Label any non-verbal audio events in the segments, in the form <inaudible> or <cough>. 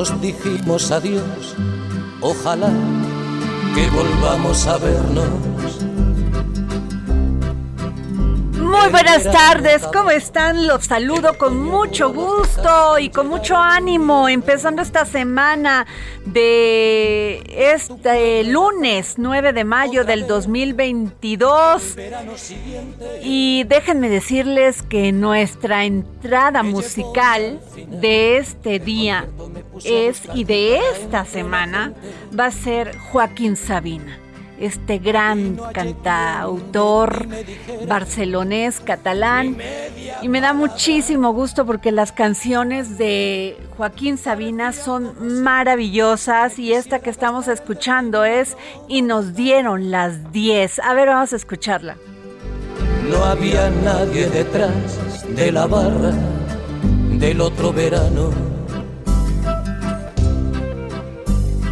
Nos dijimos adiós, ojalá que volvamos a vernos. Muy buenas tardes, ¿cómo están? Los saludo con mucho gusto y con mucho ánimo, empezando esta semana de este lunes 9 de mayo del 2022. Y déjenme decirles que nuestra entrada musical de este día es y de esta semana va a ser Joaquín Sabina este gran cantautor barcelonés, catalán. Y me da muchísimo gusto porque las canciones de Joaquín Sabina son maravillosas y esta que estamos escuchando es Y nos dieron las 10. A ver, vamos a escucharla. No había nadie detrás de la barra del otro verano.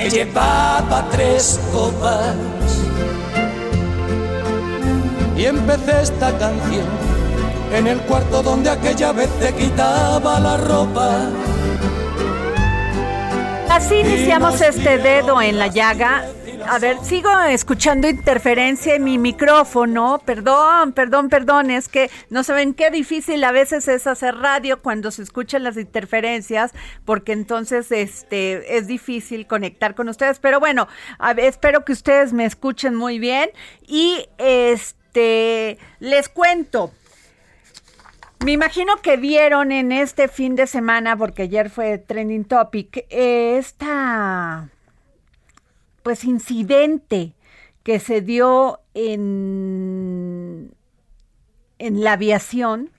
que llevaba tres copas. Y empecé esta canción en el cuarto donde aquella vez te quitaba la ropa. Así iniciamos este dedo en la llaga. A ver, sigo escuchando interferencia en mi micrófono. Perdón, perdón, perdón. Es que no saben qué difícil a veces es hacer radio cuando se escuchan las interferencias, porque entonces este es difícil conectar con ustedes. Pero bueno, espero que ustedes me escuchen muy bien. Y este les cuento. Me imagino que vieron en este fin de semana, porque ayer fue trending topic, esta pues incidente que se dio en, en la aviación,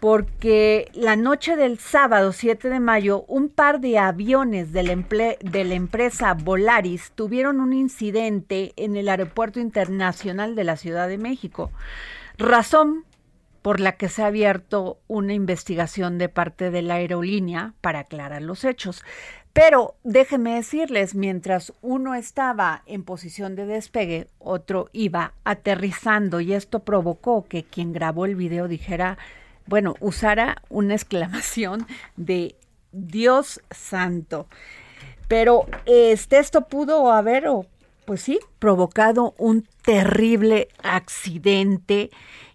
porque la noche del sábado 7 de mayo, un par de aviones de la, de la empresa Volaris tuvieron un incidente en el Aeropuerto Internacional de la Ciudad de México. Razón por la que se ha abierto una investigación de parte de la aerolínea para aclarar los hechos. Pero déjenme decirles, mientras uno estaba en posición de despegue, otro iba aterrizando y esto provocó que quien grabó el video dijera, bueno, usara una <laughs> exclamación de Dios santo. Pero este, esto pudo haber, pues sí, provocado un terrible accidente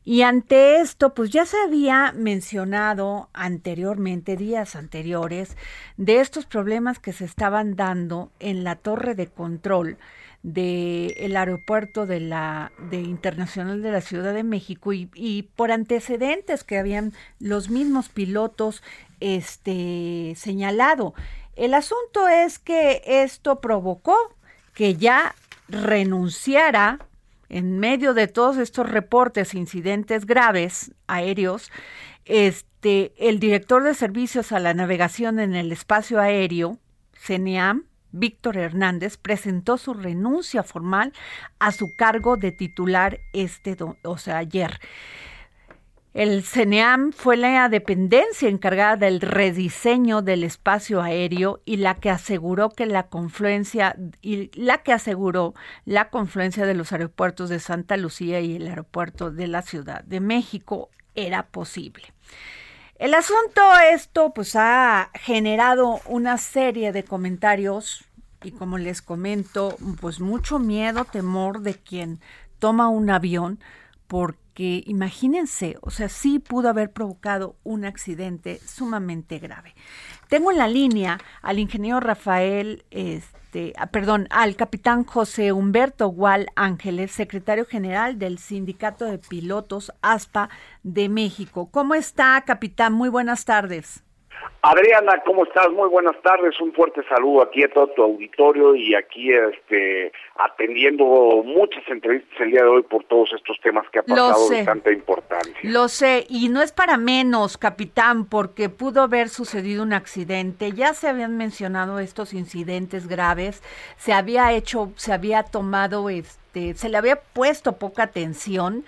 Y ante esto, pues ya se había mencionado anteriormente, días anteriores, de estos problemas que se estaban dando en la torre de control del aeropuerto de la de internacional de la Ciudad de México y, y, por antecedentes que habían los mismos pilotos este señalado. El asunto es que esto provocó que ya renunciara en medio de todos estos reportes, incidentes graves aéreos, este, el director de servicios a la navegación en el espacio aéreo, CENEAM, Víctor Hernández, presentó su renuncia formal a su cargo de titular este, o sea, ayer. El CENEAM fue la dependencia encargada del rediseño del espacio aéreo y la que aseguró que la confluencia y la que aseguró la confluencia de los aeropuertos de Santa Lucía y el aeropuerto de la Ciudad de México era posible. El asunto esto pues ha generado una serie de comentarios y como les comento, pues mucho miedo, temor de quien toma un avión porque imagínense, o sea, sí pudo haber provocado un accidente sumamente grave. Tengo en la línea al ingeniero Rafael, este, ah, perdón, al capitán José Humberto Gual Ángeles, secretario general del Sindicato de Pilotos ASPA de México. ¿Cómo está, capitán? Muy buenas tardes. Adriana, ¿cómo estás? Muy buenas tardes. Un fuerte saludo aquí a todo tu auditorio y aquí este atendiendo muchas entrevistas el día de hoy por todos estos temas que ha pasado de tanta importancia. Lo sé, y no es para menos, capitán, porque pudo haber sucedido un accidente. Ya se habían mencionado estos incidentes graves, se había hecho, se había tomado este, se le había puesto poca atención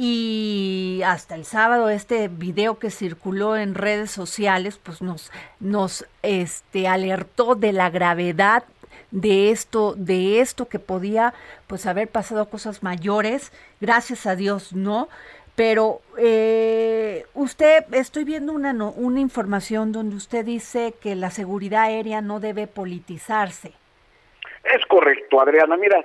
y hasta el sábado este video que circuló en redes sociales pues nos nos este alertó de la gravedad de esto de esto que podía pues haber pasado cosas mayores. Gracias a Dios no. Pero eh, usted estoy viendo una una información donde usted dice que la seguridad aérea no debe politizarse. Es correcto, Adriana. Mira,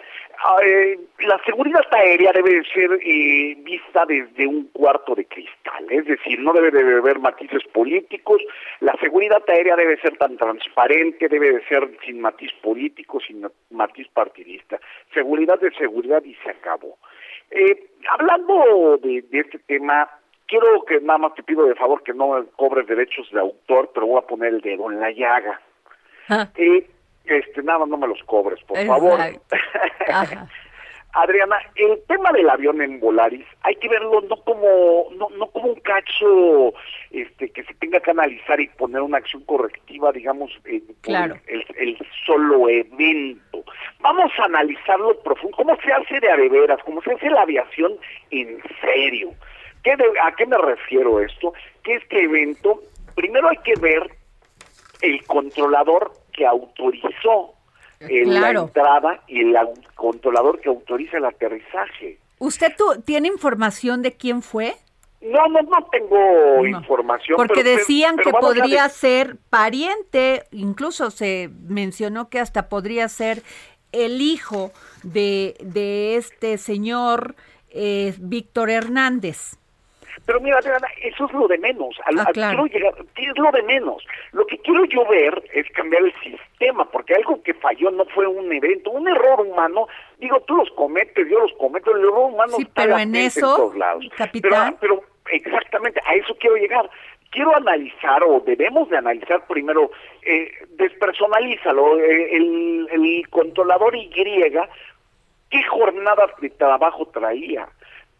eh, la seguridad aérea debe ser eh, vista desde un cuarto de cristal, es decir, no debe de haber matices políticos. La seguridad aérea debe ser tan transparente, debe de ser sin matiz político, sin matiz partidista. Seguridad de seguridad y se acabó. Eh, hablando de, este tema, quiero que nada más te pido de favor que no cobres derechos de autor, pero voy a poner el dedo en la llaga. Ah. Eh, este, nada, no me los cobres, por favor. <laughs> Adriana, el tema del avión en Volaris hay que verlo no como no, no como un cacho este que se tenga que analizar y poner una acción correctiva, digamos, eh, el, el, solo evento. Vamos a analizarlo profundo, cómo se hace de adeveras, cómo se hace la aviación en serio. ¿Qué ¿A qué me refiero esto? Que este evento, primero hay que ver el controlador que autorizó eh, la entrada y el controlador que autoriza el aterrizaje. ¿Usted tiene información de quién fue? No, no, no tengo información. Porque decían que podría ser pariente, incluso se mencionó que hasta podría ser el hijo de, de este señor eh, Víctor Hernández. Pero mira, eso es lo de menos. Ah, quiero llegar, es lo de menos. Lo que quiero yo ver es cambiar el sistema, porque algo que falló no fue un evento, un error humano. Digo, tú los cometes, yo los cometo, el error humano sí, pero en eso, todos lados. Capitán. Pero, exactamente, a eso quiero llegar quiero analizar o debemos de analizar primero, eh, despersonalízalo, eh, el, el controlador Y, ¿qué jornada de trabajo traía?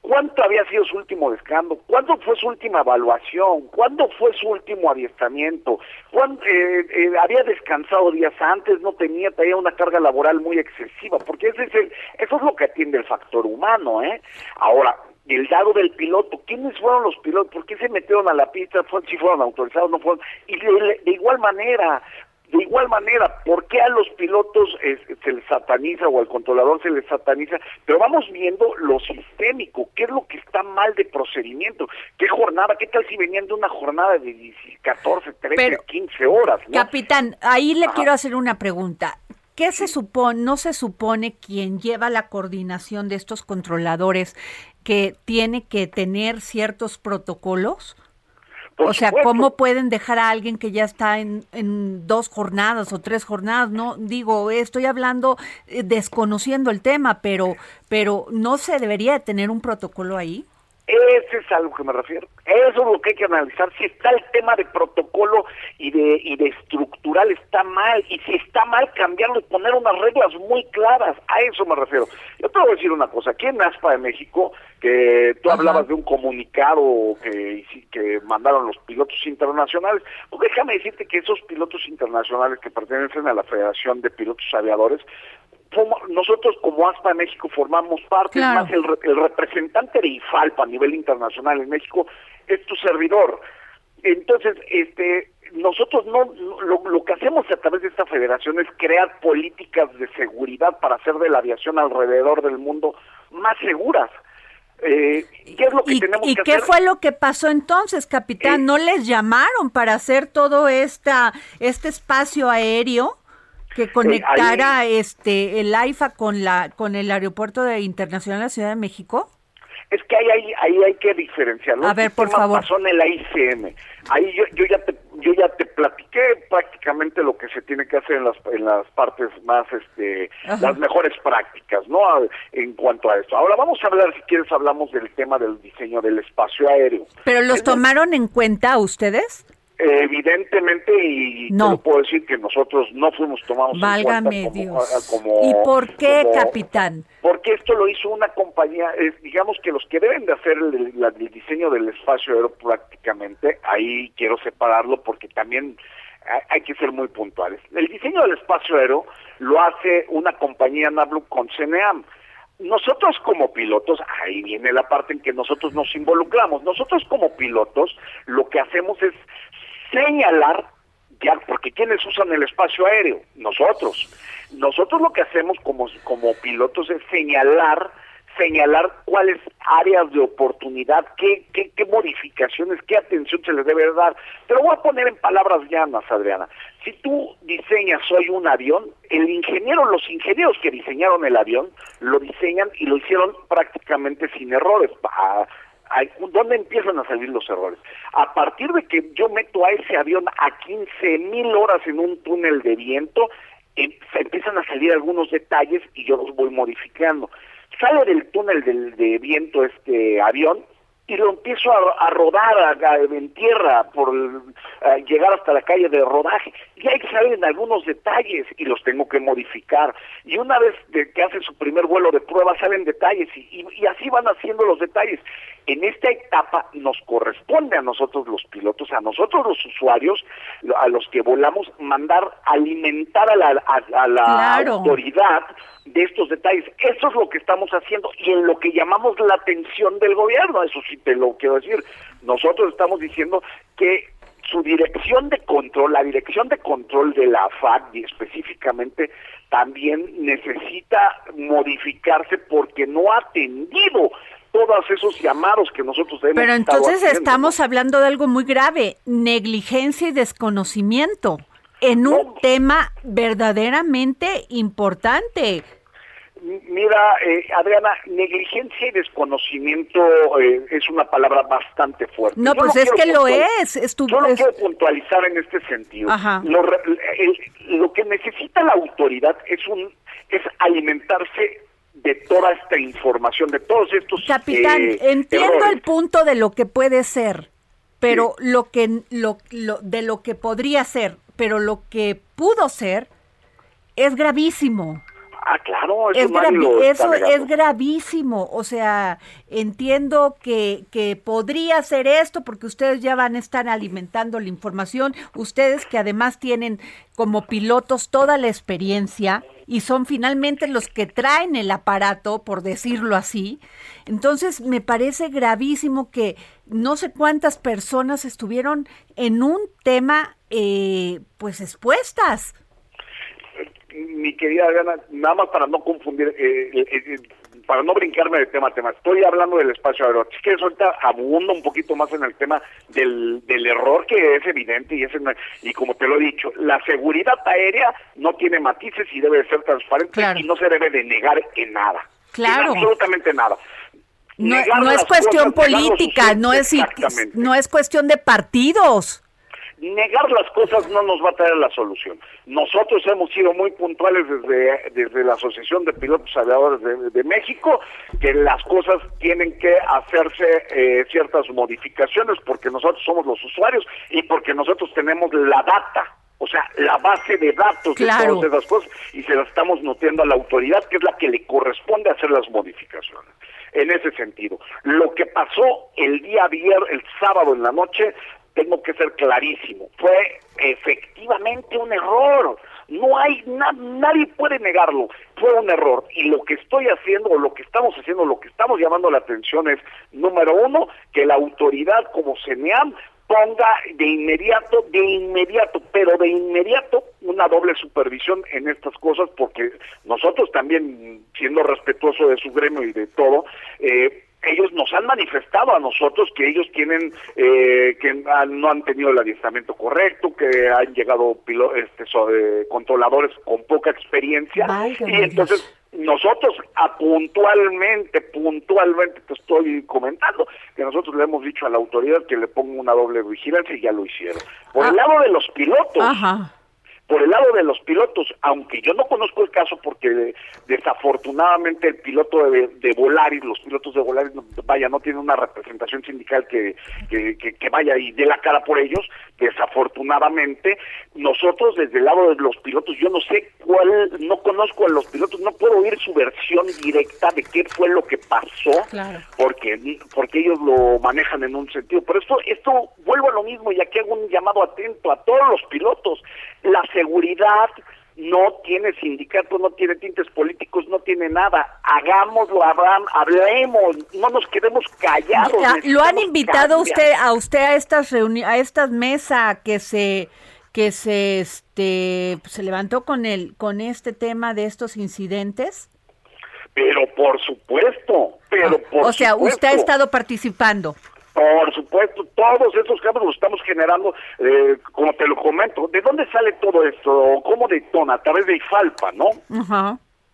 ¿Cuánto había sido su último descanso? ¿Cuándo fue su última evaluación? ¿Cuándo fue su último adiestramiento? ¿Cuándo, eh, eh, había descansado días antes? ¿No tenía, tenía una carga laboral muy excesiva? Porque ese es eso es lo que atiende el factor humano, ¿eh? Ahora, el dado del piloto, ¿quiénes fueron los pilotos? ¿Por qué se metieron a la pista? ¿Si fueron autorizados no fueron? Y de igual manera, de igual manera, ¿por qué a los pilotos se les sataniza o al controlador se les sataniza? Pero vamos viendo lo sistémico, qué es lo que está mal de procedimiento, qué jornada, qué tal si venían de una jornada de 14, 13, 15 horas. Capitán, ahí le quiero hacer una pregunta. ¿Qué se supone, no se supone quien lleva la coordinación de estos controladores que tiene que tener ciertos protocolos? O sea, ¿cómo pueden dejar a alguien que ya está en, en, dos jornadas o tres jornadas? No digo, estoy hablando eh, desconociendo el tema, pero, pero no se debería tener un protocolo ahí. Ese es a lo que me refiero. Eso es lo que hay que analizar. Si está el tema de protocolo y de, y de estructural está mal, y si está mal cambiarlo y poner unas reglas muy claras, a eso me refiero. Yo te voy a decir una cosa, aquí en ASPA de México, que tú hablabas de un comunicado que, que mandaron los pilotos internacionales, pues déjame decirte que esos pilotos internacionales que pertenecen a la Federación de Pilotos Aviadores, nosotros como ASPA México formamos parte, más el, representante de IFALPA a nivel internacional en México es tu servidor. Entonces, este, nosotros no, lo, que hacemos a través de esta federación es crear políticas de seguridad para hacer de la aviación alrededor del mundo más seguras. Eh, ¿Qué es lo que tenemos ¿y qué fue lo que pasó entonces, capitán? Eh, ¿No les llamaron para hacer todo esta, este espacio aéreo? Que conectara este el AIFA con la con el aeropuerto de internacional de la Ciudad de México? Es que ahí, ahí, ahí hay que diferenciarlo. A ver, por favor. Pasó en el AICM. Ahí yo, yo ya te yo ya te platiqué prácticamente lo que se tiene que hacer en las en las partes más este las mejores prácticas, ¿no? En cuanto a esto. Ahora vamos a hablar si quieres hablamos del tema del diseño del espacio aéreo. Pero los tomaron en cuenta ustedes? Evidentemente, y no. puedo decir que nosotros no fuimos tomados en cuenta como, ¿Y por qué, capitán? Porque esto lo hizo una compañía, digamos que los que deben de hacer el, diseño del espacio aéreo prácticamente, ahí quiero separarlo porque también hay que ser muy puntuales. El diseño del espacio aéreo lo hace una compañía Nablu con CNEAM. Nosotros como pilotos, ahí viene la parte en que nosotros nos involucramos. Nosotros como pilotos lo que hacemos es señalar, ya, porque ¿quiénes usan el espacio aéreo? Nosotros. Nosotros lo que hacemos como, como pilotos es señalar señalar cuáles áreas de oportunidad, qué, qué, qué modificaciones, qué atención se les debe dar. Te lo voy a poner en palabras llanas, Adriana. Si tú diseñas hoy un avión, el ingeniero, los ingenieros que diseñaron el avión, lo diseñan y lo hicieron prácticamente sin errores. ¿Dónde empiezan a salir los errores? A partir de que yo meto a ese avión a 15 mil horas en un túnel de viento, em, empiezan a salir algunos detalles y yo los voy modificando. Sale del túnel del, de viento este avión y lo empiezo a, rodar en tierra por llegar hasta la calle de rodaje y ahí salen algunos detalles y los tengo que modificar y una vez de que hace su primer vuelo de prueba salen detalles y, y, así van haciendo los detalles en esta etapa nos corresponde a nosotros los pilotos a nosotros los usuarios a los que volamos mandar alimentar a la, a, la autoridad de estos detalles. Eso es lo que estamos haciendo y en lo que llamamos la atención del gobierno, eso sí te lo quiero decir. Nosotros estamos diciendo que su dirección de control, la dirección de control de la FAC y específicamente también necesita modificarse porque no ha atendido todos esos llamados que nosotros hemos Pero entonces estamos hablando de algo muy grave, negligencia y desconocimiento en un tema verdaderamente importante. Mira, eh, Adriana, negligencia y desconocimiento eh, es una palabra bastante fuerte. No, pues es que lo es. es yo lo quiero puntualizar en este sentido. Lo, lo, que necesita la autoridad es un es alimentarse de toda esta información, de todos estos. Capitán, eh, entiendo el punto de lo que puede ser, pero lo que lo, lo de lo que podría ser, pero lo que pudo ser es gravísimo. Ah, claro, eso, es, eso es gravísimo. O sea, entiendo que, que podría ser esto porque ustedes ya van a estar alimentando la información, ustedes que además tienen como pilotos toda la experiencia y son finalmente los que traen el aparato, por decirlo así. Entonces, me parece gravísimo que no sé cuántas personas estuvieron en un tema, eh, pues expuestas mi querida Diana, nada más para no confundir, eh, eh, eh, para no brincarme de tema a tema, estoy hablando del espacio aéreo. Es que ahorita abundo un poquito más en el tema del, del error que es evidente y, es y como te lo he dicho, la seguridad aérea no tiene matices y debe ser transparente y no se debe de negar en nada. Claro. absolutamente nada. No, es cuestión cosas, política, no es, no es cuestión de partidos. Negar las cosas no nos va a traer la solución. Nosotros hemos sido muy puntuales desde, desde la Asociación de Pilotos Aviadores de, de México que las cosas tienen que hacerse eh, ciertas modificaciones porque nosotros somos los usuarios y porque nosotros tenemos la data. O sea, la base de datos Claro. de todas esas cosas y se la estamos nutriendo a la autoridad que es la que le corresponde hacer las modificaciones. En ese sentido, lo que pasó el día viernes, el sábado en la noche, tengo que ser clarísimo, fue efectivamente un error. No hay na- nadie puede negarlo, fue un error. Y lo que estoy haciendo, o lo que estamos haciendo, lo que estamos llamando la atención es, número uno, que la autoridad como CENEAM ponga de inmediato, de inmediato, pero de inmediato una doble supervisión en estas cosas, porque nosotros también, siendo respetuoso de su gremio y de todo, eh, ellos nos han manifestado a nosotros que ellos tienen, eh, que han- no han tenido el adiestramiento correcto, que han llegado pilo- este, so- eh, controladores con poca experiencia, Válgame y entonces nosotros a puntualmente, puntualmente te estoy comentando que nosotros le hemos dicho a la autoridad que le ponga una doble vigilancia y ya lo hicieron. Por el Ah. lado de los pilotos, Ajá. Por el lado de los pilotos, aunque yo no conozco el caso porque desafortunadamente el piloto de, de Volaris, los pilotos de Volaris, vaya, no tienen una representación sindical que, que, que- que vaya y dé la cara por ellos, desafortunadamente, nosotros desde el lado de los pilotos, yo no sé cuál, no conozco a los pilotos, no puedo oír su versión directa de qué fue lo que pasó, Claro. porque porque ellos lo manejan en un sentido. Pero esto, esto vuelvo a lo mismo y aquí hago un llamado atento a todos los pilotos. La seguridad no tiene sindicato, no tiene tintes políticos, no tiene nada. Hagámoslo, hablam- hablemos, no nos quedemos callados. ¿Lo han invitado cambiar. usted a usted a estas reuni a estas mesas que se que se este se levantó con el con este tema de estos incidentes? Pero por supuesto, pero por Ah, o sea, usted ha estado participando. Por supuesto, todos esos cambios los estamos generando, eh, como te lo comento. ¿De dónde sale todo esto? ¿Cómo detona? A través de IFALPA, ¿no?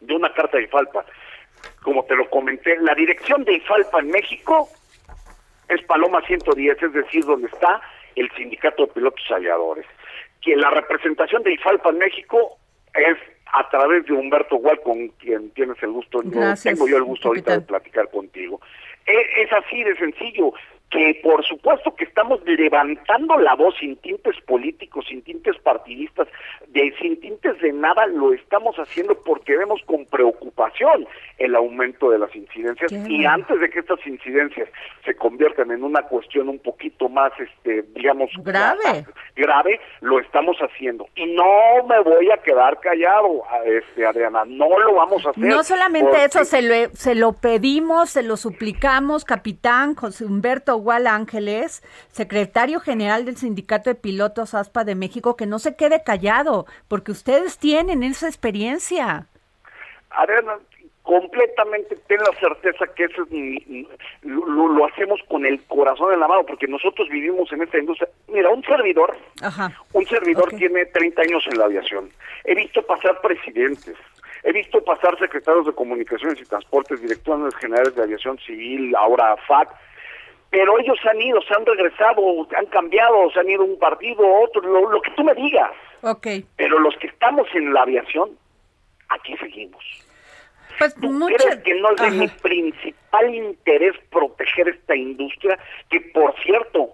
De una carta de IFALPA. Como te lo comenté, la dirección de IFALPA en México es Paloma 110, es decir, donde está el Sindicato de Pilotos Aviadores. Que la representación de IFALPA en México es a través de Humberto Gual, con quien tienes el gusto, yo Gracias, tengo yo el gusto ahorita de platicar contigo. E- Es así de sencillo, que por supuesto que estamos levantando la voz sin tintes políticos, sin tintes partidistas, de sin tintes de nada, lo estamos haciendo porque vemos con preocupación el aumento de las incidencias Qué y antes de que estas incidencias se conviertan en una cuestión un poquito más, este, digamos, Grave. grave, lo estamos haciendo. Y no me voy a quedar callado, este, Adriana, no lo vamos a hacer. No solamente porque- eso, se lo, se lo pedimos, se lo suplicamos, capitán José Humberto Gual Ángeles, secretario general del Sindicato de Pilotos ASPA de México, que no se quede callado, porque ustedes tienen esa experiencia. Adriana, completamente ten la certeza que eso es lo, lo- hacemos con el corazón en la mano, porque nosotros vivimos en esta industria. Mira, un servidor, Ajá. un servidor tiene 30 años en la aviación. He visto pasar presidentes, he visto pasar secretarios de comunicaciones y transportes, directores generales de aviación civil, ahora FAC, pero ellos han ido, se han regresado, han cambiado, se han ido a un partido, otro, lo, lo que tú me digas. Ok. Pero los que estamos en la aviación, aquí seguimos. Pues ¿Tú mucho. crees que no es de mi principal interés proteger esta industria? Que, por cierto,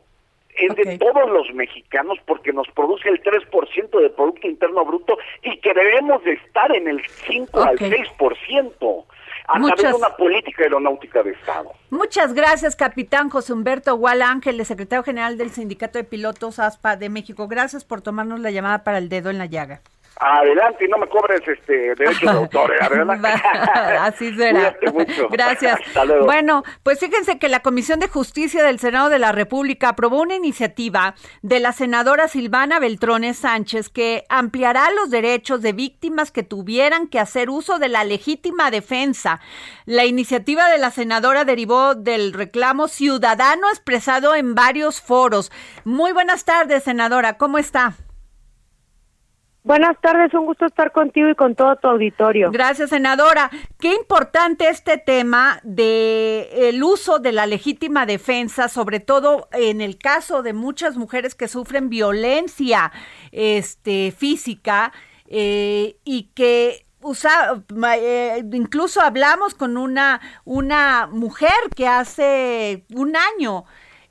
es de todos los mexicanos porque nos produce el 3% de Producto Interno Bruto y que debemos de estar en el 5 al Ok. 6% a través Muchas- de una política aeronáutica de Estado. Muchas gracias, capitán José Humberto Gual Ángeles, secretario general del Sindicato de Pilotos ASPA de México. Gracias por tomarnos la llamada para el dedo en la llaga. Adelante y no me cobres este derechos de autor, ¿eh, <laughs> Así será. Mucho. Gracias. Hasta luego. Bueno, pues fíjense que la Comisión de Justicia del Senado de la República aprobó una iniciativa de la senadora Silvana Beltrones Sánchez que ampliará los derechos de víctimas que tuvieran que hacer uso de la legítima defensa. La iniciativa de la senadora derivó del reclamo ciudadano expresado en varios foros. Muy buenas tardes, senadora. ¿Cómo está? Buenas tardes, un gusto estar contigo y con todo tu auditorio. Gracias, senadora. Qué importante este tema de el uso de la legítima defensa, sobre todo en el caso de muchas mujeres que sufren violencia este, física eh, y que usa, eh, incluso hablamos con una, una mujer que hace un año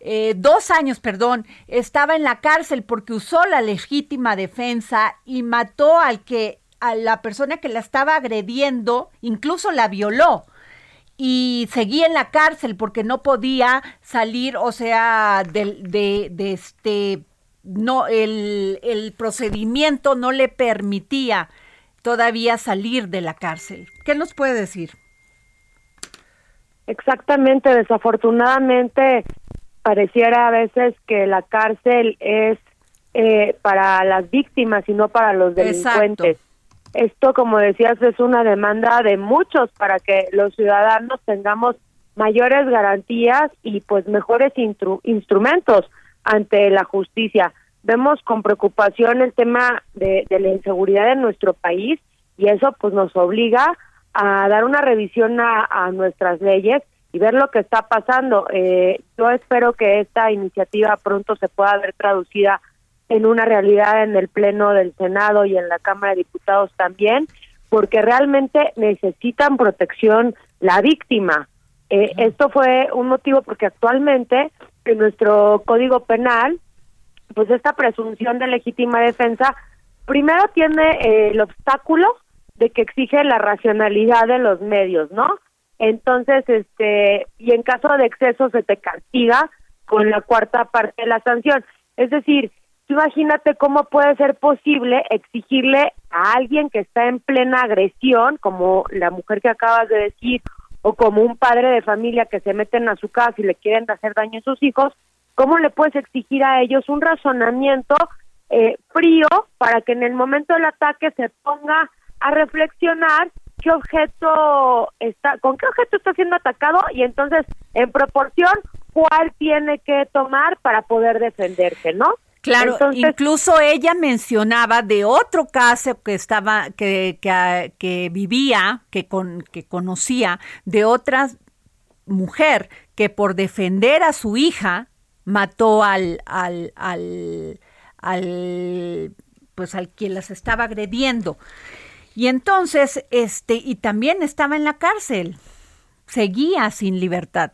eh, dos años, perdón, estaba en la cárcel porque usó la legítima defensa y mató al que, a la persona que la estaba agrediendo, incluso la violó y seguía en la cárcel porque no podía salir, o sea, de, de, este, no, el, el, procedimiento no le permitía todavía salir de la cárcel. ¿Qué nos puede decir? Exactamente, desafortunadamente pareciera a veces que la cárcel es eh, para las víctimas y no para los delincuentes. Esto, como decías, es una demanda de muchos para que los ciudadanos tengamos mayores garantías y pues mejores instrumentos ante la justicia. Vemos con preocupación el tema de, de la inseguridad en nuestro país y eso pues nos obliga a dar una revisión a, a nuestras leyes y ver lo que está pasando. Eh, yo espero que esta iniciativa pronto se pueda ver traducida en una realidad en el Pleno del Senado y en la Cámara de Diputados también, porque realmente necesitan protección la víctima. Eh, esto fue un motivo porque actualmente en nuestro Código Penal, pues esta presunción de legítima defensa, primero tiene eh, el obstáculo de que exige la racionalidad de los medios, ¿no? Entonces, este, y en caso de exceso se te castiga con la cuarta parte de la sanción. Es decir, imagínate cómo puede ser posible exigirle a alguien que está en plena agresión, como la mujer que acabas de decir, o como un padre de familia que se meten a su casa y le quieren hacer daño a sus hijos, ¿cómo le puedes exigir a ellos un razonamiento eh, frío para que en el momento del ataque se ponga a reflexionar qué objeto está, con qué objeto está siendo atacado y entonces en proporción cuál tiene que tomar para poder defenderse, ¿no? Claro, incluso ella mencionaba de otro caso que estaba, que, que, vivía, que, con, que conocía, de otra mujer que por defender a su hija mató al, al, al, al pues al quien las estaba agrediendo. Y entonces, este, y también estaba en la cárcel, seguía sin libertad.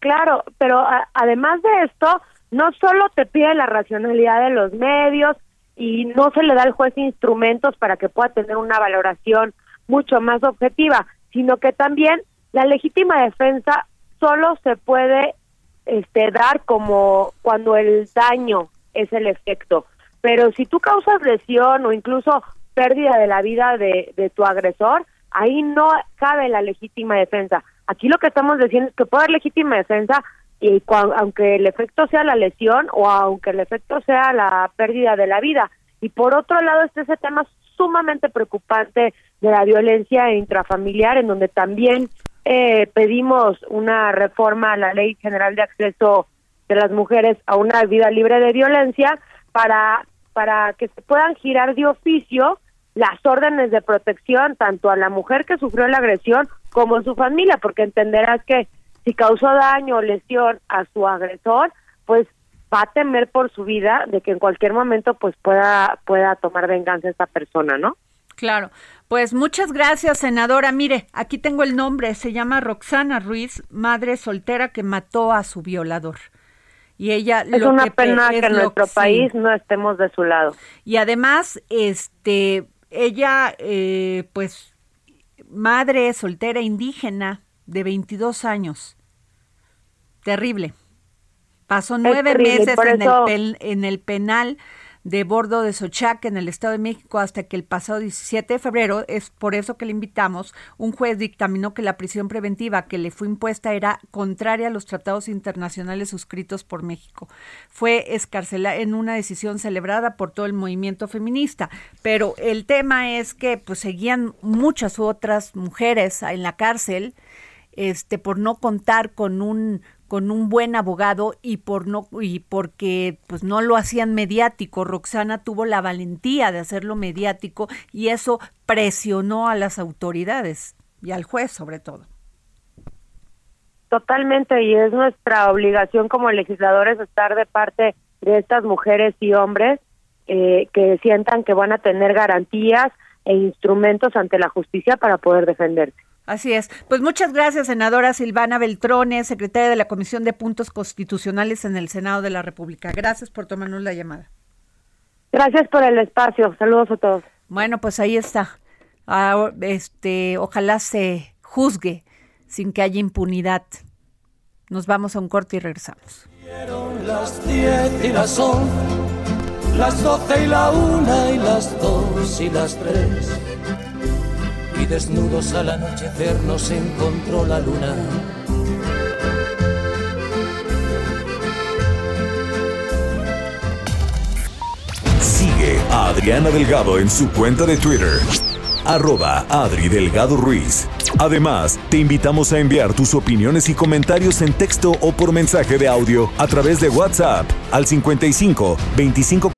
Claro, pero además de esto, no solo te pide la racionalidad de los medios y no se le da al juez instrumentos para que pueda tener una valoración mucho más objetiva, sino que también la legítima defensa solo se puede este dar como cuando el daño es el efecto. Pero si tú causas lesión o incluso pérdida de la vida de, de tu agresor, ahí no cabe la legítima defensa. Aquí lo que estamos diciendo es que puede haber legítima defensa y aunque el efecto sea la lesión o aunque el efecto sea la pérdida de la vida. Y por otro lado está ese tema sumamente preocupante de la violencia intrafamiliar, en donde también eh, pedimos una reforma a la Ley General de Acceso de las Mujeres a una vida libre de violencia para, para que se puedan girar de oficio las órdenes de protección tanto a la mujer que sufrió la agresión como a su familia, porque entenderás que si causó daño o lesión a su agresor, pues va a temer por su vida de que en cualquier momento pues pueda pueda tomar venganza esta persona, ¿no? Claro. Pues muchas gracias, senadora. Mire, aquí tengo el nombre, se llama Roxana Ruiz, madre soltera que mató a su violador. Y ella es una pena que en nuestro país no estemos de su lado. Y además, este ella, eh, pues, madre soltera indígena de 22 años. Terrible. Pasó nueve meses en, el en el penal de bordo de Sochac en el Estado de México hasta que el pasado 17 de febrero, es por eso que le invitamos, un juez dictaminó que la prisión preventiva que le fue impuesta era contraria a los tratados internacionales suscritos por México. Fue escarcelada en una decisión celebrada por todo el movimiento feminista, pero el tema es que pues seguían muchas otras mujeres en la cárcel este por no contar con un con un buen abogado y por no y porque pues no lo hacían mediático. Roxana tuvo la valentía de hacerlo mediático y eso presionó a las autoridades y al juez sobre todo. Totalmente y es nuestra obligación como legisladores estar de parte de estas mujeres y hombres eh, que sientan que van a tener garantías e instrumentos ante la justicia para poder defenderse. Así es. Pues muchas gracias, senadora Silvana Beltrones, secretaria de la Comisión de Puntos Constitucionales en el Senado de la República. Gracias por tomarnos la llamada. Gracias por el espacio. Saludos a todos. Bueno, pues ahí está. Ah, este, ojalá se juzgue sin que haya impunidad. Nos vamos a un corte y regresamos. Las diez y las once, las doce y la una y las dos y las tres y desnudos al anochecer nos encontró la luna. Sigue a Adriana Delgado en su cuenta de Twitter, arroba Adri Delgado Ruiz. Además, te invitamos a enviar tus opiniones y comentarios en texto o por mensaje de audio a través de WhatsApp al 55 25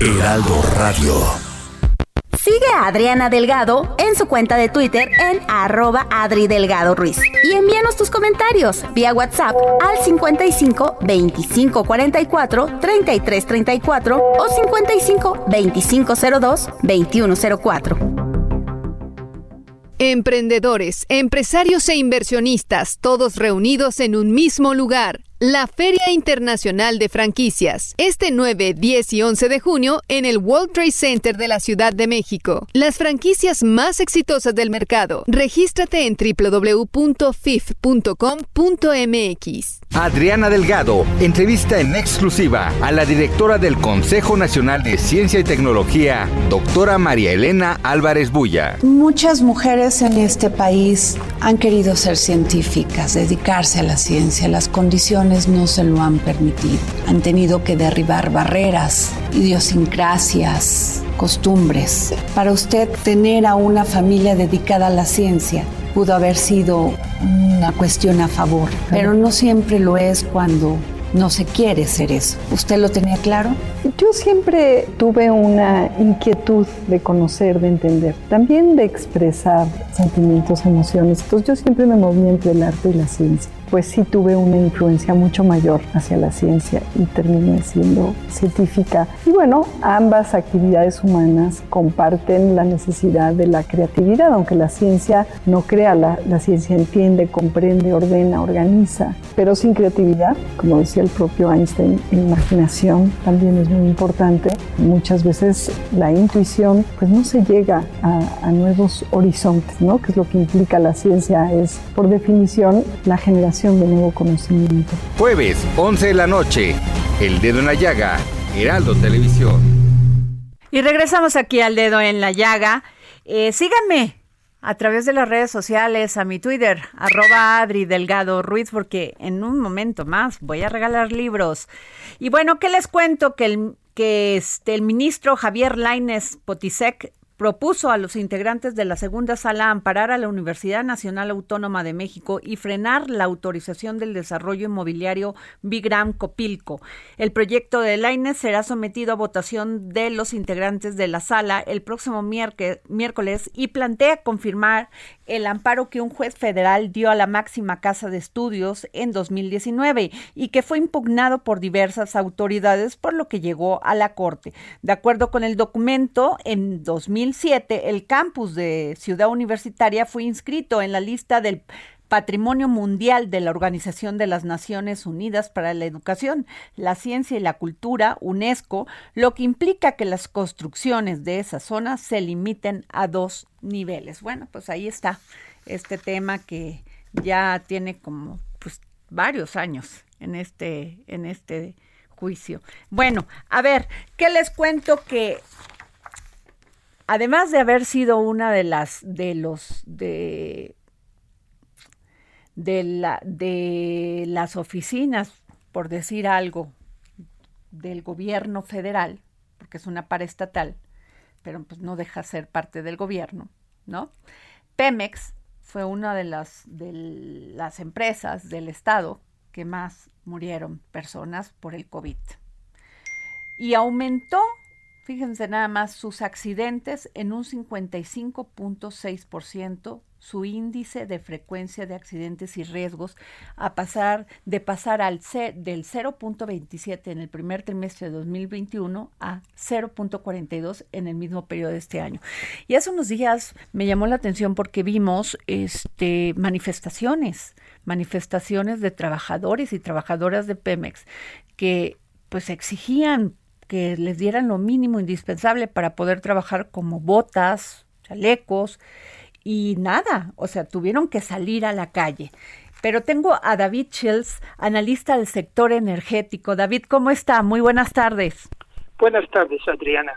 Heraldo Radio. Sigue a Adriana Delgado en su cuenta de Twitter en arroba Adri Delgado Ruiz. Y envíanos tus comentarios vía WhatsApp al 55 25 44 33 34 o 55 25 02 21 04. Emprendedores, empresarios e inversionistas, todos reunidos en un mismo lugar. La Feria Internacional de Franquicias, este 9, 10 y 11 de junio en el World Trade Center de la Ciudad de México. Las franquicias más exitosas del mercado. Regístrate en www.fif.com.mx. Adriana Delgado entrevista en exclusiva a la directora del Consejo Nacional de Ciencia y Tecnología, doctora María Elena Álvarez Bulla. Muchas mujeres en este país han querido ser científicas, dedicarse a la ciencia, las condiciones no se lo han permitido. Han tenido que derribar barreras, idiosincrasias, costumbres. Para usted tener a una familia dedicada a la ciencia pudo haber sido una cuestión a favor, pero no siempre lo es cuando no se quiere ser eso. ¿Usted lo tenía claro? Yo siempre tuve una inquietud de conocer, de entender, también de expresar sentimientos, emociones. Entonces yo siempre me moví entre el arte y la ciencia pues sí tuve una influencia mucho mayor hacia la ciencia y terminé siendo científica. Y bueno, ambas actividades humanas comparten la necesidad de la creatividad, aunque la ciencia no crea, la, la ciencia entiende, comprende, ordena, organiza, pero sin creatividad, como decía el propio Einstein, imaginación también es muy importante. Muchas veces la intuición pues no se llega a, a nuevos horizontes, ¿no? Que es lo que implica la ciencia, es por definición la generación de nuevo conocimiento. Jueves, 11 de la noche, El Dedo en la Llaga, Heraldo Televisión. Y regresamos aquí al Dedo en la Llaga. Eh, síganme a través de las redes sociales, a mi Twitter, arroba Adri Delgado Ruiz, porque en un momento más voy a regalar libros. Y bueno, ¿qué les cuento? Que el, que este, el ministro Javier Laines Potisek propuso a los integrantes de la segunda sala amparar a la Universidad Nacional Autónoma de México y frenar la autorización del desarrollo inmobiliario Bigram Copilco. El proyecto de Laines será sometido a votación de los integrantes de la sala el próximo miércoles y plantea confirmar el amparo que un juez federal dio a la máxima casa de estudios en 2019 y que fue impugnado por diversas autoridades, por lo que llegó a la Corte. De acuerdo con el documento, en 2007 el campus de Ciudad Universitaria fue inscrito en la lista del Patrimonio Mundial de la Organización de las Naciones Unidas para la Educación, la Ciencia y la Cultura, UNESCO, lo que implica que las construcciones de esa zona se limiten a dos niveles. Bueno, pues ahí está este tema que ya tiene como pues varios años en este en este juicio. Bueno, a ver, ¿qué les cuento que además de haber sido una de las de los de de, la, de las oficinas, por decir algo, del gobierno federal, porque es una paraestatal, pero pues no deja ser parte del gobierno, ¿no? Pemex fue una de las, de las empresas del Estado que más murieron personas por el COVID. Y aumentó, fíjense nada más, sus accidentes en un 55.6% su índice de frecuencia de accidentes y riesgos a pasar de pasar al C, del 0.27 en el primer trimestre de 2021 a 0.42 en el mismo periodo de este año. Y hace unos días me llamó la atención porque vimos este manifestaciones, manifestaciones de trabajadores y trabajadoras de Pemex que pues exigían que les dieran lo mínimo indispensable para poder trabajar como botas, chalecos, y nada, o sea, tuvieron que salir a la calle. Pero tengo a David Chills, analista del sector energético. David, ¿cómo está? Muy buenas tardes. Buenas tardes, Adriana.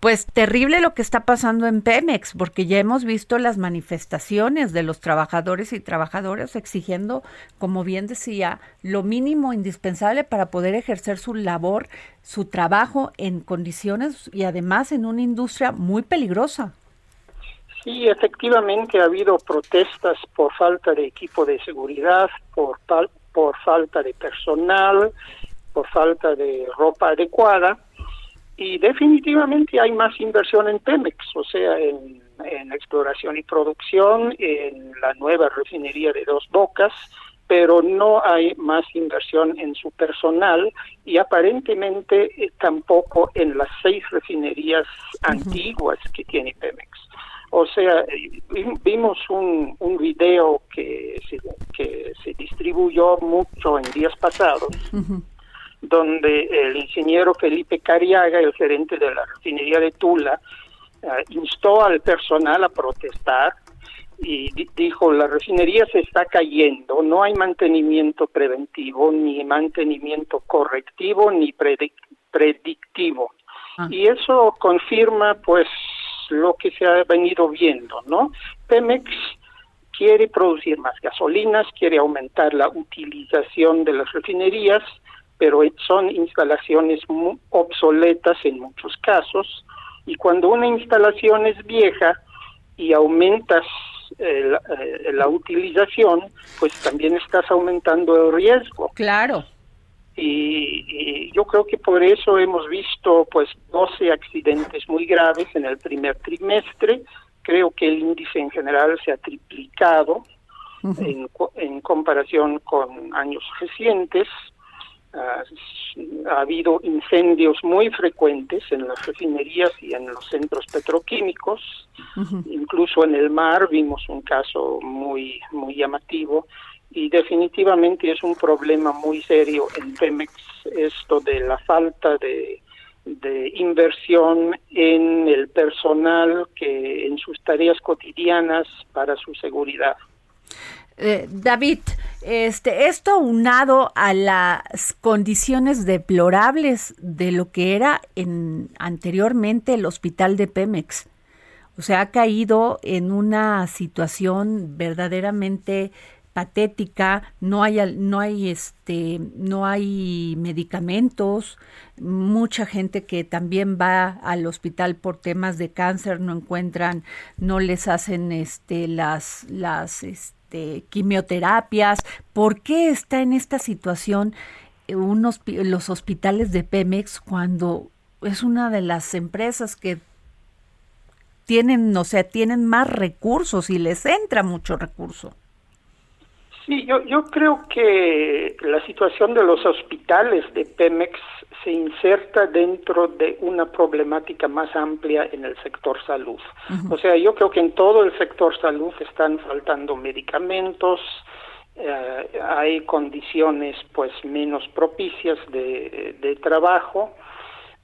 Pues terrible lo que está pasando en Pemex, porque ya hemos visto las manifestaciones de los trabajadores y trabajadoras exigiendo, como bien decía, lo mínimo indispensable para poder ejercer su labor, su trabajo en condiciones y además en una industria muy peligrosa. Sí, efectivamente ha habido protestas por falta de equipo de seguridad, por, por falta de personal, por falta de ropa adecuada y definitivamente hay más inversión en Pemex, o sea, en, en exploración y producción, en la nueva refinería de Dos Bocas, pero no hay más inversión en su personal y aparentemente eh, tampoco en las seis refinerías antiguas que tiene Pemex. O sea, vimos un, un video que se, que se distribuyó mucho en días pasados, donde el ingeniero Felipe Cariaga, el gerente de la refinería de Tula, eh, instó al personal a protestar y dijo, la refinería se está cayendo, no hay mantenimiento preventivo, ni mantenimiento correctivo, ni predictivo. Ah. Y eso confirma, pues, lo que se ha venido viendo, ¿no? Pemex quiere producir más gasolinas, quiere aumentar la utilización de las refinerías, pero son instalaciones obsoletas en muchos casos, y cuando una instalación es vieja y aumentas eh, eh, la utilización, pues también estás aumentando el riesgo. Claro y, yo creo que por eso hemos visto pues 12 accidentes muy graves en el primer trimestre. Creo que el índice en general se ha triplicado en, en, comparación con años recientes. Ha habido incendios muy frecuentes en las refinerías y en los centros petroquímicos. Incluso en el mar vimos un caso muy muy llamativo y definitivamente es un problema muy serio en Pemex esto de la falta de, inversión en el personal que en sus tareas cotidianas para su seguridad. Eh, David, este, esto unado a las condiciones deplorables de lo que era en, anteriormente el hospital de Pemex. O sea, ha caído en una situación verdaderamente patética, no hay no hay este no hay medicamentos, mucha gente que también va al hospital por temas de cáncer no encuentran, no les hacen este las las quimioterapias, ¿por qué está en esta situación unos los hospitales de Pemex cuando es una de las empresas que tienen, o sea, tienen más recursos y les entra mucho recurso. Sí, yo, yo creo que la situación de los hospitales de Pemex se inserta dentro de una problemática más amplia en el sector salud. O sea, yo creo que en todo el sector salud están faltando medicamentos, eh, hay condiciones pues menos propicias de, de trabajo,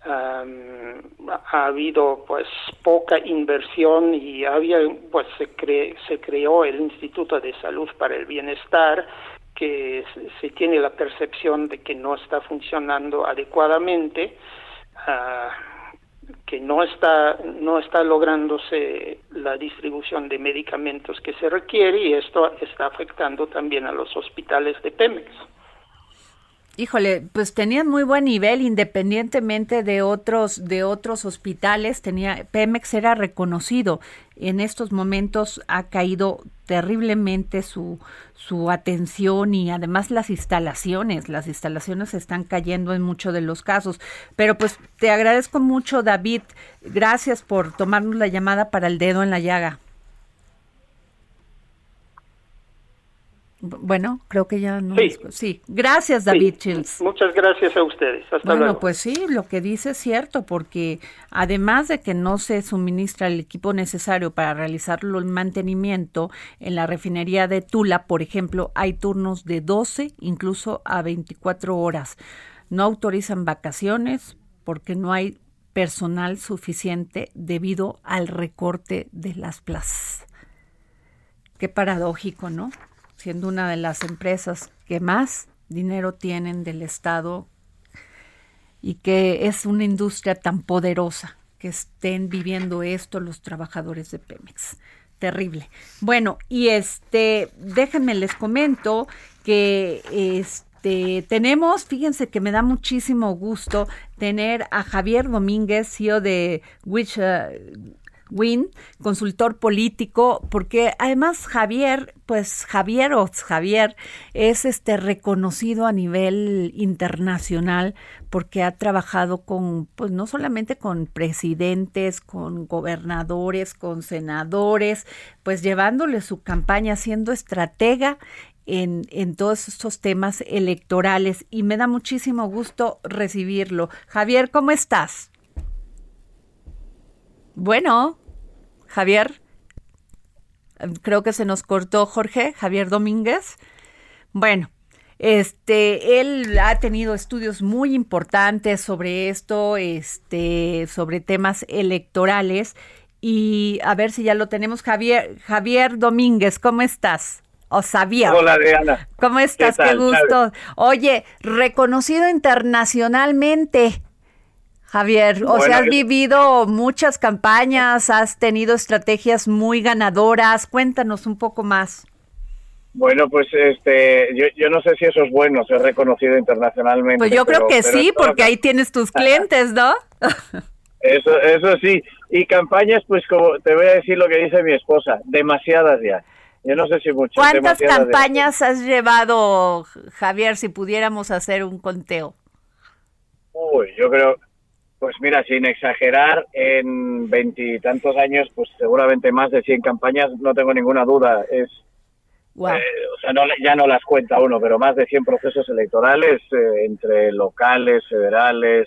ha habido pues poca inversión y había pues se se creó el Instituto de Salud para el Bienestar que se, tiene la percepción de que no está funcionando adecuadamente ah, que no está no está lográndose la distribución de medicamentos que se requiere y esto está afectando también a los hospitales de Pemex híjole, pues tenían muy buen nivel independientemente de otros de otros hospitales, tenía Pemex era reconocido. En estos momentos ha caído terriblemente su su atención y además las instalaciones, las instalaciones están cayendo en muchos de los casos. Pero pues te agradezco mucho, David. Gracias por tomarnos la llamada para el dedo en la llaga. Bueno, creo que ya no. Sí, sí. gracias David Chills. Muchas gracias a ustedes. Hasta bueno, pues sí, lo que dice es cierto, porque además de que no se suministra el equipo necesario para realizar el mantenimiento en la refinería de Tula, por ejemplo, hay turnos de 12, incluso a 24 horas. No autorizan vacaciones porque no hay personal suficiente debido al recorte de las plazas. Qué paradójico, ¿no? Siendo una de las empresas que más dinero tienen del Estado y que es una industria tan poderosa que estén viviendo esto los trabajadores de Pemex. Terrible. Bueno, y este, déjenme les comento que este tenemos, fíjense que me da muchísimo gusto tener a Javier Domínguez, CEO de Which uh, Win, consultor político, porque además Javier, pues Javier Oz, Javier es este reconocido a nivel internacional porque ha trabajado con, pues no solamente con presidentes, con gobernadores, con senadores, pues llevándole su campaña, siendo estratega en, en, todos estos temas electorales y me da muchísimo gusto recibirlo. Javier, ¿cómo estás? Bueno. Javier, creo que se nos cortó Jorge, Javier Domínguez. Bueno, este, él ha tenido estudios muy importantes sobre esto, este, sobre temas electorales. Y a ver si ya lo tenemos, Javier, Javier Domínguez, ¿cómo estás? O sabía. Hola, Adriana. ¿Cómo estás? Qué, Qué gusto. Oye, reconocido internacionalmente. Javier, o sea, has vivido muchas campañas, has tenido estrategias muy ganadoras. Cuéntanos un poco más. Bueno, pues este, yo, no sé si eso es bueno, ser reconocido internacionalmente. Pues yo creo que sí, porque ahí tienes tus clientes, ¿no? <laughs> eso, eso sí. Y campañas, pues como te voy a decir lo que dice mi esposa, demasiadas ya. Yo no sé si muchas. ¿Cuántas campañas has llevado, Javier, si pudiéramos hacer un conteo? Uy, yo creo, pues mira, sin exagerar, en veintitantos años, pues seguramente más de 100 campañas, no tengo ninguna duda. Es, eh, o sea, no, ya no las cuenta uno, pero más de 100 procesos electorales eh, entre locales, federales,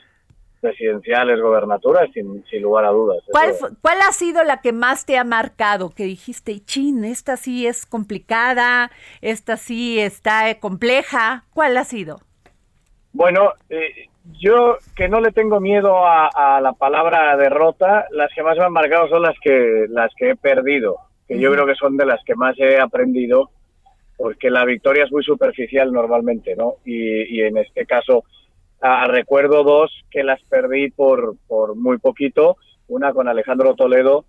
presidenciales, gobernaturas, sin, sin lugar a dudas. ¿Cuál, ¿Cuál ha sido la que más te ha marcado? Que dijiste, chin, esta sí es complicada, esta sí está compleja. ¿Cuál ha sido? Bueno, eh, yo que no le tengo miedo a, la palabra derrota, las que más me han marcado son las que las que he perdido, que yo creo que son de las que más he aprendido, porque la victoria es muy superficial normalmente, ¿no? Y, en este caso recuerdo dos que las perdí por, por muy poquito, una con Alejandro Toledo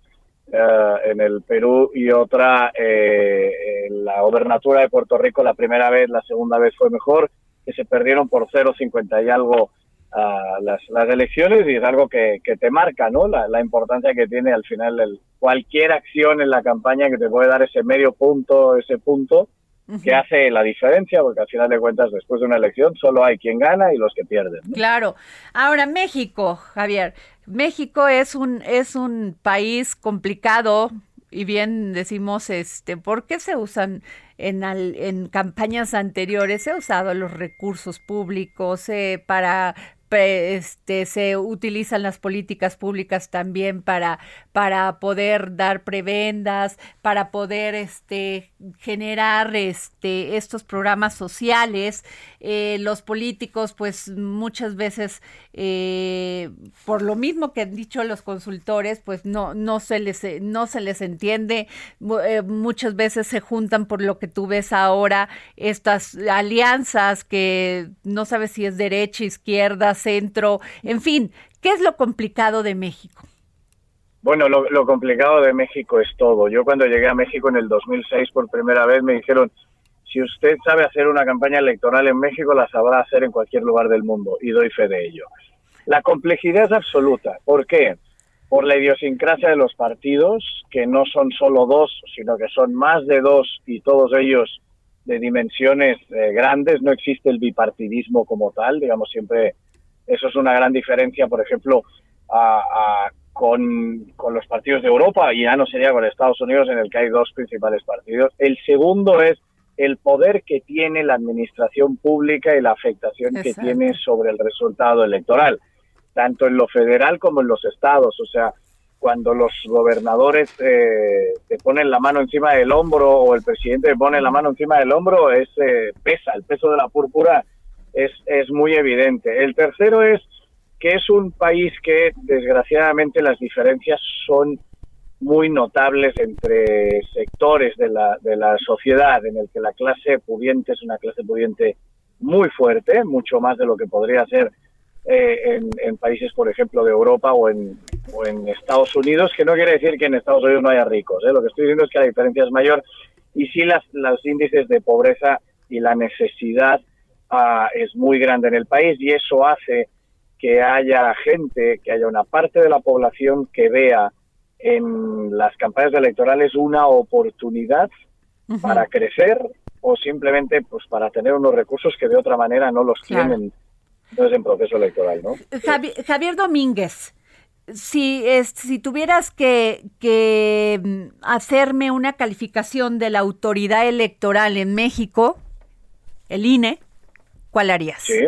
eh, en el Perú y otra en la gobernatura de Puerto Rico la primera vez, la segunda vez fue mejor, que se perdieron por 0,50 y algo las, las, elecciones y es algo que, que te marca, ¿no? La, la, importancia que tiene al final el, cualquier acción en la campaña que te puede dar ese medio punto, ese punto que hace la diferencia, porque al final de cuentas, después de una elección, solo hay quien gana y los que pierden. Claro. Ahora, México, Javier. México es un, es un país complicado, y bien decimos, este, ¿por qué se usan en, en campañas anteriores? Se ha usado los recursos públicos eh, para este, se utilizan las políticas públicas también para, para poder dar prebendas, para poder este, generar este, estos programas sociales. Eh, los políticos, pues muchas veces, eh, por lo mismo que han dicho los consultores, pues no, no, se, les, no se les entiende. Eh, muchas veces se juntan por lo que tú ves ahora, estas alianzas que no sabes si es derecha, izquierda, centro, en fin, ¿qué es lo complicado de México? Bueno, lo, complicado de México es todo. Yo cuando llegué a México en el 2006 por primera vez me dijeron, si usted sabe hacer una campaña electoral en México, la sabrá hacer en cualquier lugar del mundo y doy fe de ello. La complejidad es absoluta. ¿Por qué? Por la idiosincrasia de los partidos, que no son solo dos, sino que son más de dos y todos ellos de dimensiones eh, grandes. No existe el bipartidismo como tal, digamos, siempre eso es una gran diferencia, por ejemplo, con, con, los partidos de Europa, y ya no sería con Estados Unidos, en el que hay dos principales partidos. El segundo es el poder que tiene la administración pública y la afectación que tiene sobre el resultado electoral, tanto en lo federal como en los estados. O sea, cuando los gobernadores eh, te ponen la mano encima del hombro o el presidente te pone la mano encima del hombro, es eh, pesa, el peso de la púrpura es, es muy evidente. El tercero es que es un país que desgraciadamente las diferencias son muy notables entre sectores de la, de la sociedad, en el que la clase pudiente es una clase pudiente muy fuerte, mucho más de lo que podría ser eh, en, países, por ejemplo, de Europa o en, o en Estados Unidos, que no quiere decir que en Estados Unidos no haya ricos. ¿eh? Lo que estoy diciendo es que la diferencia es mayor y sí las, los índices de pobreza y la necesidad ah, es muy grande en el país y eso hace que haya gente, que haya una parte de la población que vea en las campañas electorales una oportunidad para crecer o simplemente pues para tener unos recursos que de otra manera no los tienen. Entonces en proceso electoral, ¿no? Javier, Domínguez, si, si tuvieras que, que mm, hacerme una calificación de la autoridad electoral en México, el INE, Sí.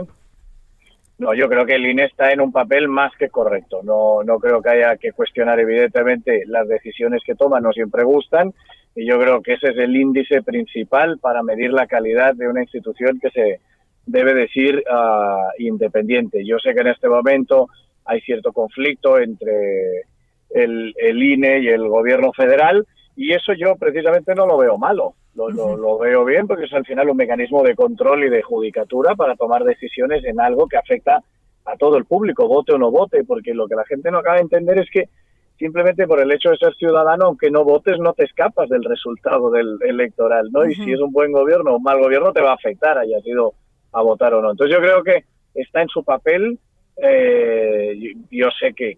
No, yo creo que el INE está en un papel más que correcto. No, no creo que haya que cuestionar, evidentemente, las decisiones que toma no siempre gustan. Y yo creo que ese es el índice principal para medir la calidad de una institución que se debe decir uh, independiente. Yo sé que en este momento hay cierto conflicto entre el, el INE y el gobierno federal y eso yo precisamente no lo veo malo. Lo, veo bien porque es al final un mecanismo de control y de judicatura para tomar decisiones en algo que afecta a todo el público, vote o no vote, porque lo que la gente no acaba de entender es que simplemente por el hecho de ser ciudadano, aunque no votes, no te escapas del resultado del electoral, ¿no? Y si es un buen gobierno o un mal gobierno, te va a afectar, haya sido a votar o no. Entonces yo creo que está en su papel. Eh, yo sé que,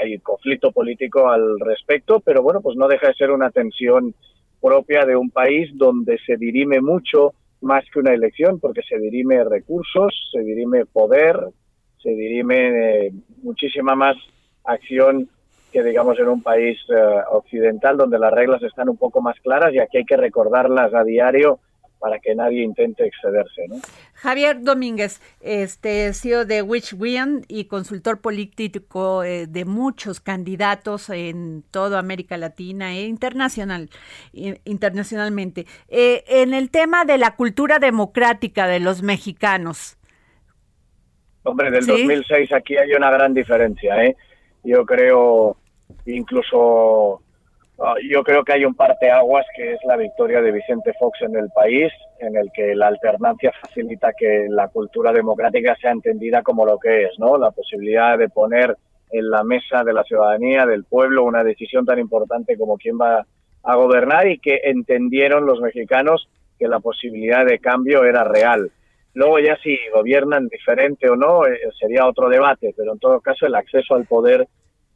hay conflicto político al respecto, pero bueno, pues no deja de ser una tensión propia de un país donde se dirime mucho más que una elección, porque se dirime recursos, se dirime poder, se dirime eh, muchísima más acción que digamos en un país eh, occidental donde las reglas están un poco más claras y aquí hay que recordarlas a diario para que nadie intente excederse. ¿no? Javier Domínguez, este CEO de Witch y consultor político eh, de muchos candidatos en toda América Latina e internacional, internacionalmente. Eh, en el tema de la cultura democrática de los mexicanos. Hombre, del 2006 aquí hay una gran diferencia. ¿eh? Yo creo, incluso yo creo que hay un parteaguas que es la victoria de Vicente Fox en el país, en el que la alternancia facilita que la cultura democrática sea entendida como lo que es, ¿no? La posibilidad de poner en la mesa de la ciudadanía, del pueblo, una decisión tan importante como quién va a gobernar y que entendieron los mexicanos que la posibilidad de cambio era real. Luego ya si gobiernan diferente o no eh, sería otro debate, pero en todo caso el acceso al poder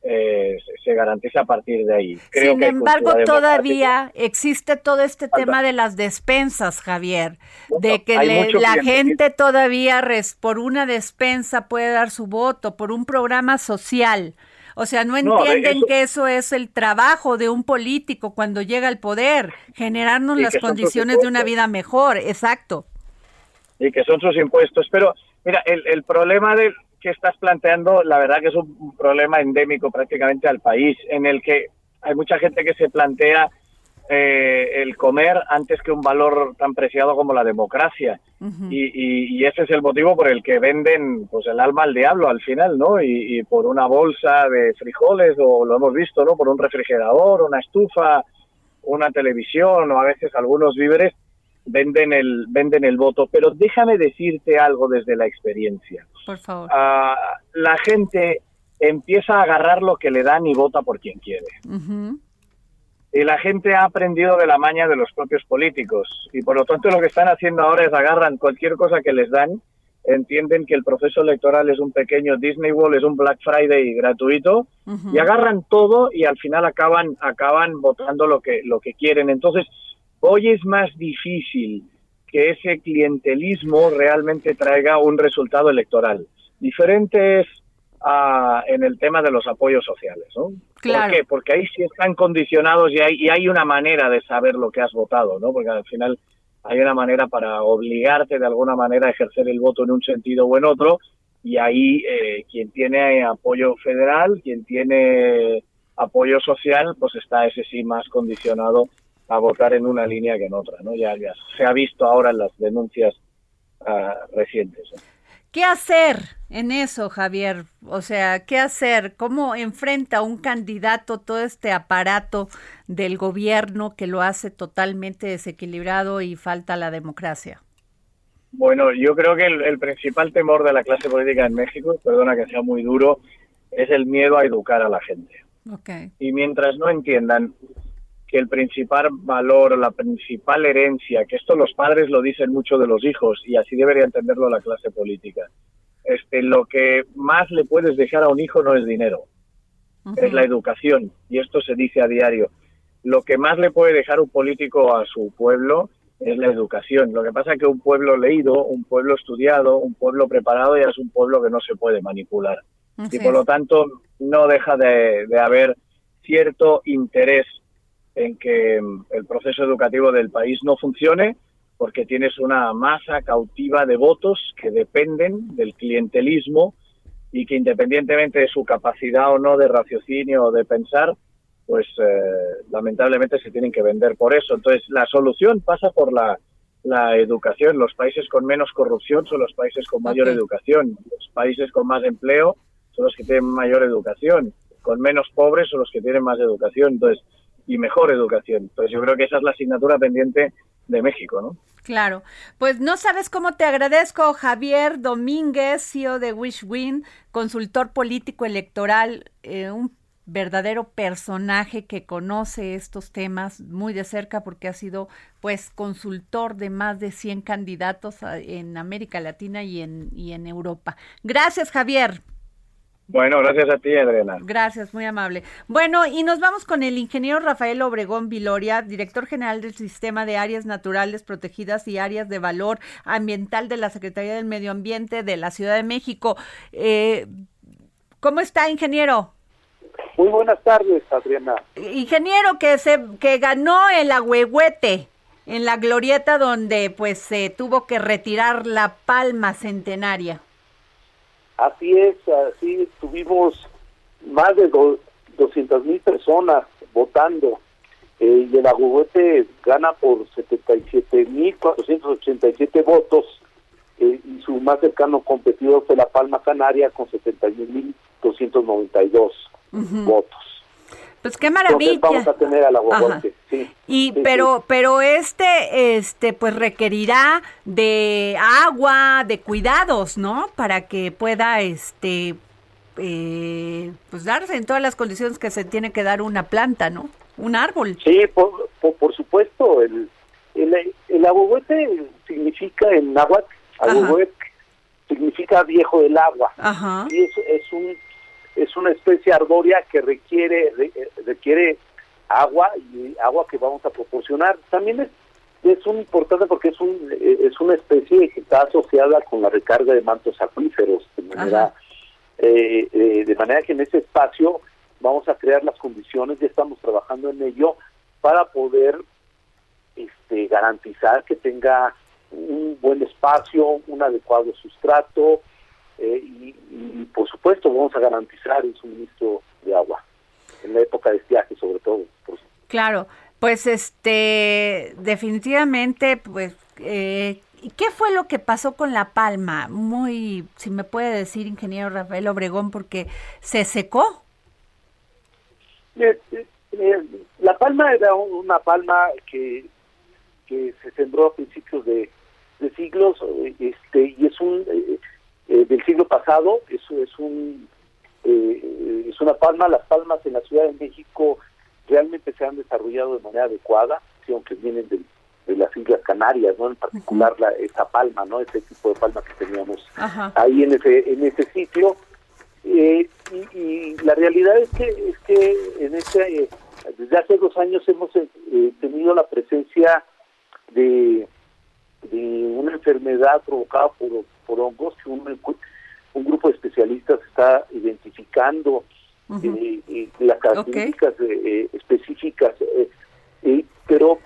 eh, se garantiza a partir de ahí. Sin embargo, todavía existe todo este tema de las despensas, Javier, de que la gente todavía por una despensa puede dar su voto, por un programa social. O sea, no entienden que eso es el trabajo de un político cuando llega al poder, generarnos las condiciones de una vida mejor, exacto. Y que son sus impuestos. Pero, mira, el, el problema de, que estás planteando, la verdad que es un problema endémico prácticamente al país, en el que hay mucha gente que se plantea eh, el comer antes que un valor tan preciado como la democracia. y, ese es el motivo por el que venden pues el alma al diablo al final, ¿no? Y, y, por una bolsa de frijoles, o lo hemos visto, ¿no? Por un refrigerador, una estufa, una televisión, o a veces algunos víveres, venden el, venden el voto. Pero déjame decirte algo desde la experiencia. Por favor. Ah, la gente empieza a agarrar lo que le dan y vota por quien quiere. Y la gente ha aprendido de la maña de los propios políticos. Y por lo tanto lo que están haciendo ahora es agarran cualquier cosa que les dan, entienden que el proceso electoral es un pequeño Disney World, es un Black Friday gratuito, y agarran todo y al final acaban, acaban votando lo que, lo que quieren. Entonces, Hoy es más difícil que ese clientelismo realmente traiga un resultado electoral. Diferente es en el tema de los apoyos sociales, ¿no? Claro. ¿Por qué? Porque ahí sí están condicionados y hay, y hay una manera de saber lo que has votado, ¿no? Porque al final hay una manera para obligarte de alguna manera a ejercer el voto en un sentido o en otro y ahí eh, quien tiene apoyo federal, quien tiene apoyo social, pues está ese sí más condicionado a votar en una línea que en otra, ¿no? Ya, ya se ha visto ahora en las denuncias ah, recientes. ¿Qué hacer en eso, Javier? O sea, ¿qué hacer? ¿Cómo enfrenta un candidato todo este aparato del gobierno que lo hace totalmente desequilibrado y falta la democracia? Bueno, yo creo que el, principal temor de la clase política en México, perdona que sea muy duro, es el miedo a educar a la gente. Okay. Y mientras no entiendan que el principal valor, la principal herencia, que esto los padres lo dicen mucho de los hijos y así debería entenderlo la clase política. Este, lo que más le puedes dejar a un hijo no es dinero, es la educación y esto se dice a diario. Lo que más le puede dejar un político a su pueblo es la educación. Lo que pasa es que un pueblo leído, un pueblo estudiado, un pueblo preparado ya es un pueblo que no se puede manipular. y por lo tanto no deja de, de haber cierto interés en que mm, el proceso educativo del país no funcione porque tienes una masa cautiva de votos que dependen del clientelismo y que independientemente de su capacidad o no de raciocinio o de pensar, pues eh, lamentablemente se tienen que vender por eso. Entonces la solución pasa por la, la educación. Los países con menos corrupción son los países con mayor educación. Los países con más empleo son los que tienen mayor educación. Con menos pobres son los que tienen más educación. Entonces, y mejor educación. Entonces yo creo que esa es la asignatura pendiente de México, ¿no? Claro, pues no sabes cómo te agradezco, Javier Domínguez, CEO de WishWin, consultor político electoral, eh, un verdadero personaje que conoce estos temas muy de cerca porque ha sido pues consultor de más de 100 candidatos en América Latina y en, y en Europa. Gracias, Javier. Bueno, gracias a ti, Adriana. Gracias, muy amable. Bueno, y nos vamos con el ingeniero Rafael Obregón Viloria, director general del Sistema de Áreas Naturales Protegidas y Áreas de Valor Ambiental de la Secretaría del Medio Ambiente de la Ciudad de México. Eh, ¿Cómo está, ingeniero? Muy buenas tardes, Adriana. Ingeniero que se que ganó el agüehuete en la glorieta donde pues se tuvo que retirar la palma centenaria. Así es, así tuvimos más de 200 mil personas votando eh, y el Agüete gana por 77 mil 487 votos eh, y su más cercano competidor fue La Palma Canaria con 71 mil 292 votos. Pues qué maravilla. vamos a tener al sí. Y pero pero este este pues requerirá de agua, de cuidados, ¿no? Para que pueda este eh, pues darse en todas las condiciones que se tiene que dar una planta, ¿no? Un árbol. Sí, por, por, supuesto. El, el, el significa en náhuatl, significa viejo del agua. Ajá. Y es, es, un, es una especie arbórea que requiere, requiere agua y agua que vamos a proporcionar. También es, es un importante porque es, un, es una especie que está asociada con la recarga de mantos acuíferos de manera eh, eh, de manera que en ese espacio vamos a crear las condiciones, ya estamos trabajando en ello, para poder este, garantizar que tenga un buen espacio, un adecuado sustrato eh, y, por supuesto vamos a garantizar el suministro de agua en la época de estiaje sobre todo. claro, pues este definitivamente pues eh, ¿Y qué fue lo que pasó con La Palma? Muy, si me puede decir, ingeniero Rafael Obregón, porque se secó. Eh, eh, la palma era una palma que, que se sembró a principios de, siglos este y es un eh, del siglo pasado eso es un es una palma las palmas en la Ciudad de México realmente se han desarrollado de manera adecuada aunque vienen del de las Islas Canarias, ¿no? En particular la, esa palma, ¿no? Ese tipo de palma que teníamos ahí en ese en ese sitio. Eh, y, la realidad es que es que en ese desde hace dos años hemos eh, tenido la presencia de, de una enfermedad provocada por, por hongos que un, un grupo de especialistas está identificando eh, las características específicas pero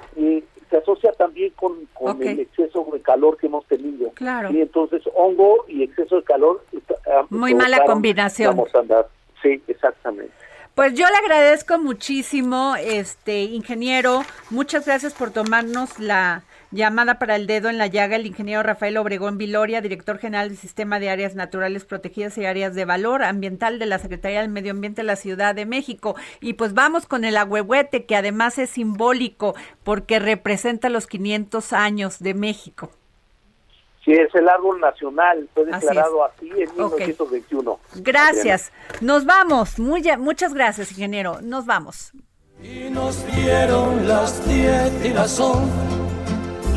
se asocia también con, el exceso de calor que hemos tenido. Claro. Y entonces hongo y exceso de calor. Ah, Muy mala combinación. Vamos a andar. Sí, exactamente. Pues yo le agradezco muchísimo, este ingeniero. Muchas gracias por tomarnos la Llamada para el dedo en la llaga, el ingeniero Rafael Obregón Viloria, director general del Sistema de Áreas Naturales Protegidas y Áreas de Valor Ambiental de la Secretaría del Medio Ambiente de la Ciudad de México. Y pues vamos con el agüehuete, que además es simbólico porque representa los 500 años de México. Sí, es el árbol nacional, fue declarado así, en 1921. Gracias. Nos vamos. Muy, muchas gracias, ingeniero. Nos vamos. Y nos dieron las 10 y las 11